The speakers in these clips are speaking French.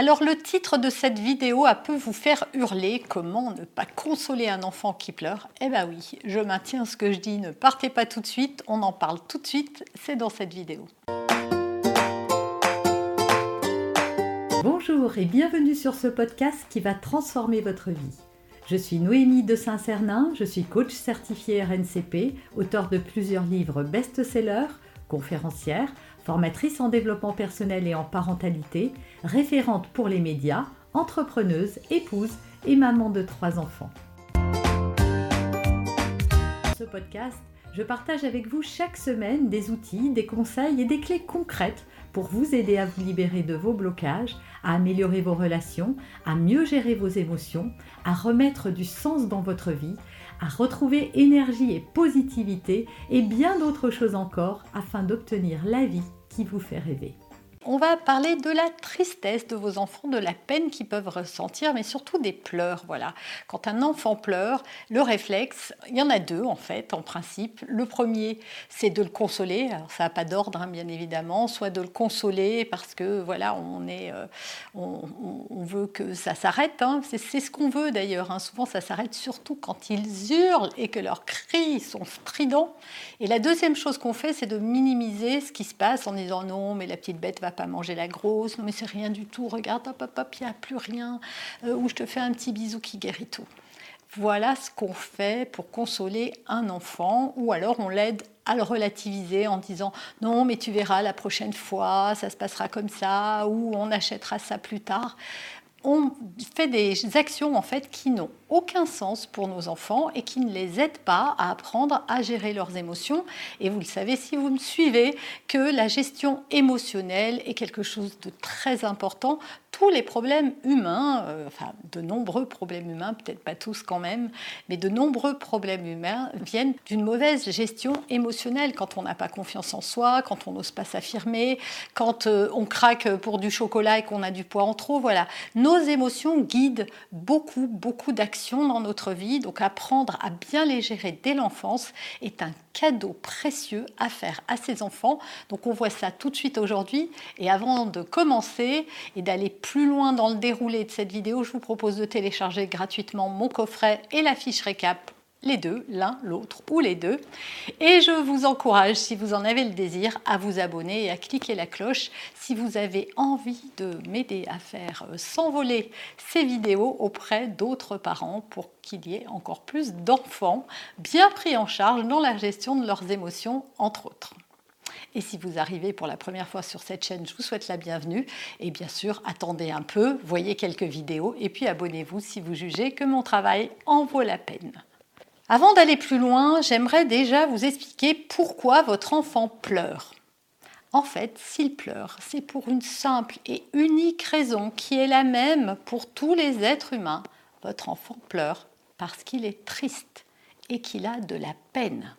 Alors le titre de cette vidéo a pu vous faire hurler. Comment ne pas consoler un enfant qui pleure? Eh bien oui, je maintiens ce que je dis, ne partez pas tout de suite, on en parle tout de suite, c'est dans cette vidéo. Bonjour et bienvenue sur ce podcast qui va transformer votre vie. Je suis Noémie de Saint-Cernin, je suis coach certifié RNCP, auteur de plusieurs livres best-sellers, conférencière, formatrice en développement personnel et en parentalité, référente pour les médias, entrepreneuse, épouse et maman de trois enfants. Dans ce podcast, je partage avec vous chaque semaine des outils, des conseils et des clés concrètes pour vous aider à vous libérer de vos blocages, à améliorer vos relations, à mieux gérer vos émotions, à remettre du sens dans votre vie, à retrouver énergie et positivité et bien d'autres choses encore afin d'obtenir la vie qui vous fait rêver. On va parler de la tristesse de vos enfants, de la peine qu'ils peuvent ressentir, mais surtout des pleurs. Voilà. Quand un enfant pleure, le réflexe, il y en a deux en fait, en principe. Le premier, c'est de le consoler. Alors ça n'a pas d'ordre, hein, bien évidemment. Soit de le consoler parce que voilà, on est, euh, on, veut que ça s'arrête. Hein. C'est ce qu'on veut d'ailleurs. Hein. Souvent, ça s'arrête surtout quand ils hurlent et que leurs cris sont stridents. Et la deuxième chose qu'on fait, c'est de minimiser ce qui se passe en disant non, mais la petite bête va pas manger la grosse, non mais c'est rien du tout, regarde, hop, hop, hop, il n'y a plus rien, euh, ou je te fais un petit bisou qui guérit tout. Voilà ce qu'on fait pour consoler un enfant, ou alors on l'aide à le relativiser en disant non mais tu verras la prochaine fois, ça se passera comme ça, ou on achètera ça plus tard on fait des actions en fait qui n'ont aucun sens pour nos enfants et qui ne les aident pas à apprendre à gérer leurs émotions. Et vous le savez si vous me suivez que la gestion émotionnelle est quelque chose de très important. Tous les problèmes humains, euh, enfin de nombreux problèmes humains, peut-être pas tous quand même, mais de nombreux problèmes humains viennent d'une mauvaise gestion émotionnelle. Quand on n'a pas confiance en soi, quand on n'ose pas s'affirmer, quand euh, on craque pour du chocolat et qu'on a du poids en trop, voilà. Émotions guident beaucoup, beaucoup d'actions dans notre vie. Donc apprendre à bien les gérer dès l'enfance est un cadeau précieux à faire à ses enfants. Donc on voit ça tout de suite aujourd'hui. Et avant de commencer et d'aller plus loin dans le déroulé de cette vidéo, je vous propose de télécharger gratuitement mon coffret et la fiche récap les deux, l'un, l'autre ou les deux. Et je vous encourage, si vous en avez le désir, à vous abonner et à cliquer la cloche si vous avez envie de m'aider à faire euh, s'envoler ces vidéos auprès d'autres parents pour qu'il y ait encore plus d'enfants bien pris en charge dans la gestion de leurs émotions, entre autres. Et si vous arrivez pour la première fois sur cette chaîne, je vous souhaite la bienvenue. Et bien sûr, attendez un peu, voyez quelques vidéos et puis abonnez-vous si vous jugez que mon travail en vaut la peine. Avant d'aller plus loin, j'aimerais déjà vous expliquer pourquoi votre enfant pleure. En fait, s'il pleure, c'est pour une simple et unique raison qui est la même pour tous les êtres humains. Votre enfant pleure parce qu'il est triste et qu'il a de la peine.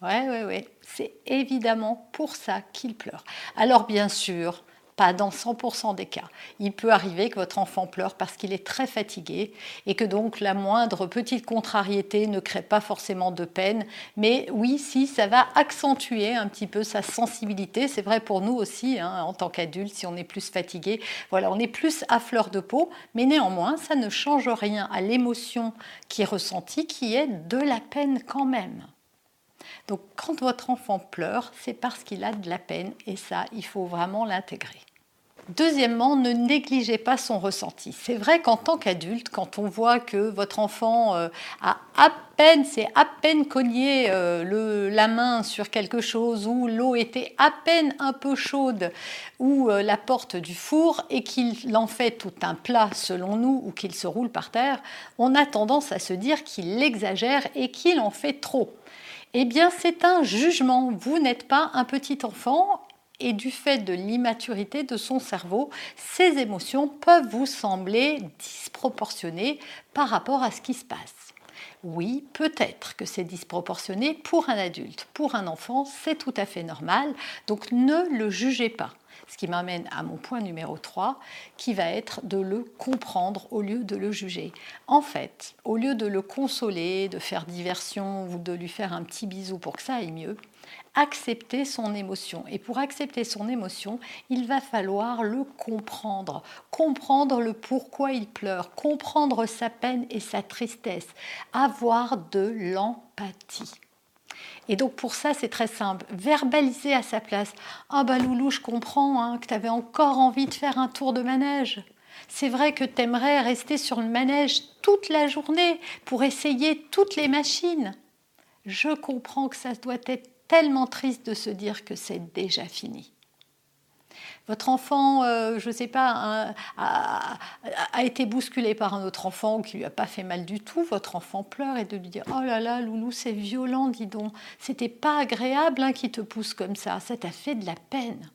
Ouais, ouais, ouais, c'est évidemment pour ça qu'il pleure. Alors bien sûr, pas dans 100% des cas. Il peut arriver que votre enfant pleure parce qu'il est très fatigué et que donc la moindre petite contrariété ne crée pas forcément de peine. Mais oui, si, ça va accentuer un petit peu sa sensibilité. C'est vrai pour nous aussi, hein, en tant qu'adultes, si on est plus fatigué. Voilà, on est plus à fleur de peau. Mais néanmoins, ça ne change rien à l'émotion qui est ressentie, qui est de la peine quand même. Donc quand votre enfant pleure, c'est parce qu'il a de la peine et ça, il faut vraiment l'intégrer. Deuxièmement, ne négligez pas son ressenti. C'est vrai qu'en tant qu'adulte, quand on voit que votre enfant euh, a à peine, c'est à peine cogné euh, la main sur quelque chose, ou l'eau était à peine un peu chaude, ou euh, la porte du four, et qu'il en fait tout un plat selon nous, ou qu'il se roule par terre, on a tendance à se dire qu'il exagère et qu'il en fait trop. Eh bien, c'est un jugement. Vous n'êtes pas un petit enfant et du fait de l'immaturité de son cerveau, ces émotions peuvent vous sembler disproportionnées par rapport à ce qui se passe. Oui, peut-être que c'est disproportionné pour un adulte. Pour un enfant, c'est tout à fait normal, donc ne le jugez pas. Ce qui m'amène à mon point numéro 3, qui va être de le comprendre au lieu de le juger. En fait, au lieu de le consoler, de faire diversion ou de lui faire un petit bisou pour que ça aille mieux, accepter son émotion. Et pour accepter son émotion, il va falloir le comprendre, comprendre le pourquoi il pleure, comprendre sa peine et sa tristesse, avoir de l'empathie. Et donc pour ça, c'est très simple. Verbaliser à sa place. Ah bah Loulou, je comprends hein, que tu avais encore envie de faire un tour de manège. C'est vrai que tu aimerais rester sur le manège toute la journée pour essayer toutes les machines. Je comprends que ça doit être tellement triste de se dire que c'est déjà fini. Votre enfant, euh, je ne sais pas, a, été bousculé par un autre enfant qui lui a pas fait mal du tout. Votre enfant pleure et de lui dire Oh là là, Loulou, c'est violent, dis donc. C'était pas agréable hein, qui te pousse comme ça. Ça t'a fait de la peine.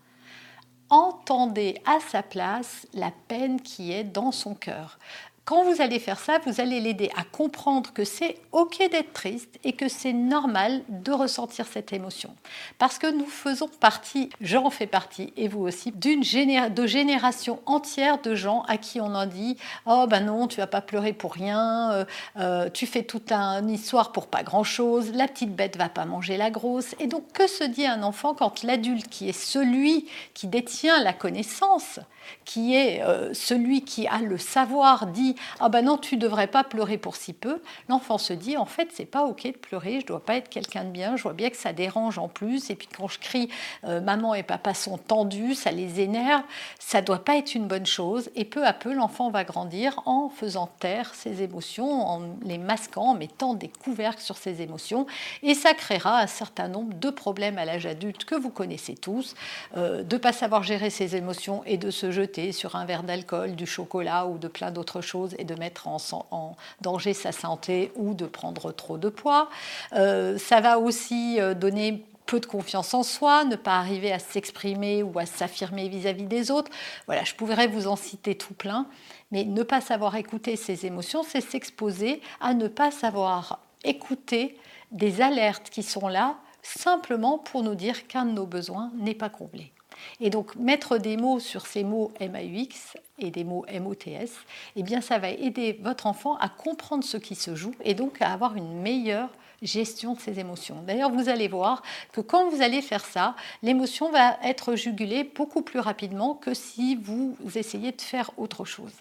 Entendez à sa place la peine qui est dans son cœur. Quand vous allez faire ça, vous allez l'aider à comprendre que c'est OK d'être triste et que c'est normal de ressentir cette émotion. Parce que nous faisons partie, j'en fais partie, et vous aussi, d'une de génération entière de gens à qui on a dit Oh ben non, tu vas pas pleurer pour rien, euh, euh, tu fais toute une histoire pour pas grand-chose, la petite bête va pas manger la grosse. Et donc, que se dit un enfant quand l'adulte qui est celui qui détient la connaissance, qui est euh, celui qui a le savoir, dit Ah ben non, tu devrais pas pleurer pour si peu, l'enfant se dit En fait, c'est pas OK de pleurer, je dois pas être quelqu'un de bien, je vois bien que ça dérange en plus, et puis quand je crie euh, Maman et papa sont tendus, ça les énerve, ça doit pas être une bonne chose, et peu à peu, l'enfant va grandir en faisant taire ses émotions, en les masquant, en mettant des couvercles sur ses émotions, et ça créera un certain nombre de problèmes à l'âge adulte que vous connaissez tous, euh, de pas savoir gérer ses émotions et de se jeter sur un verre d'alcool, du chocolat ou de plein d'autres choses et de mettre en, danger sa santé ou de prendre trop de poids. Euh, ça va aussi euh, donner peu de confiance en soi, ne pas arriver à s'exprimer ou à s'affirmer vis-à-vis des autres. Voilà, je pourrais vous en citer tout plein, mais ne pas savoir écouter ses émotions, c'est s'exposer à ne pas savoir écouter des alertes qui sont là simplement pour nous dire qu'un de nos besoins n'est pas comblé. Et donc mettre des mots sur ces mots MAUX et des mots MOTS, eh bien ça va aider votre enfant à comprendre ce qui se joue et donc à avoir une meilleure gestion de ses émotions. D'ailleurs, vous allez voir que quand vous allez faire ça, l'émotion va être jugulée beaucoup plus rapidement que si vous essayez de faire autre chose.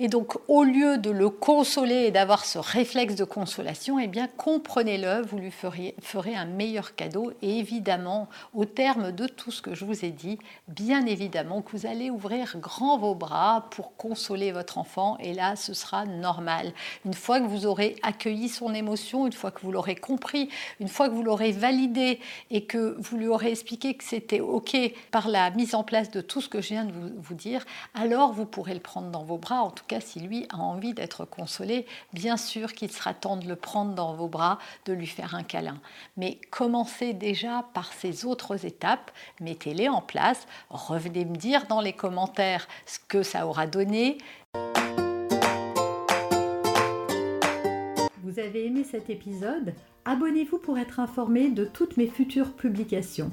Et donc, au lieu de le consoler et d'avoir ce réflexe de consolation, eh bien, comprenez-le, vous lui ferez, un meilleur cadeau. Et évidemment, au terme de tout ce que je vous ai dit, bien évidemment que vous allez ouvrir grand vos bras pour consoler votre enfant. Et là, ce sera normal. Une fois que vous aurez accueilli son émotion, une fois que vous l'aurez compris, une fois que vous l'aurez validé et que vous lui aurez expliqué que c'était OK par la mise en place de tout ce que je viens de vous, vous dire, alors vous pourrez le prendre dans vos bras. En tout cas, si lui a envie d'être consolé, bien sûr qu'il sera temps de le prendre dans vos bras, de lui faire un câlin. Mais commencez déjà par ces autres étapes, mettez-les en place, revenez me dire dans les commentaires ce que ça aura donné. Vous avez aimé cet épisode? Abonnez-vous pour être informé de toutes mes futures publications.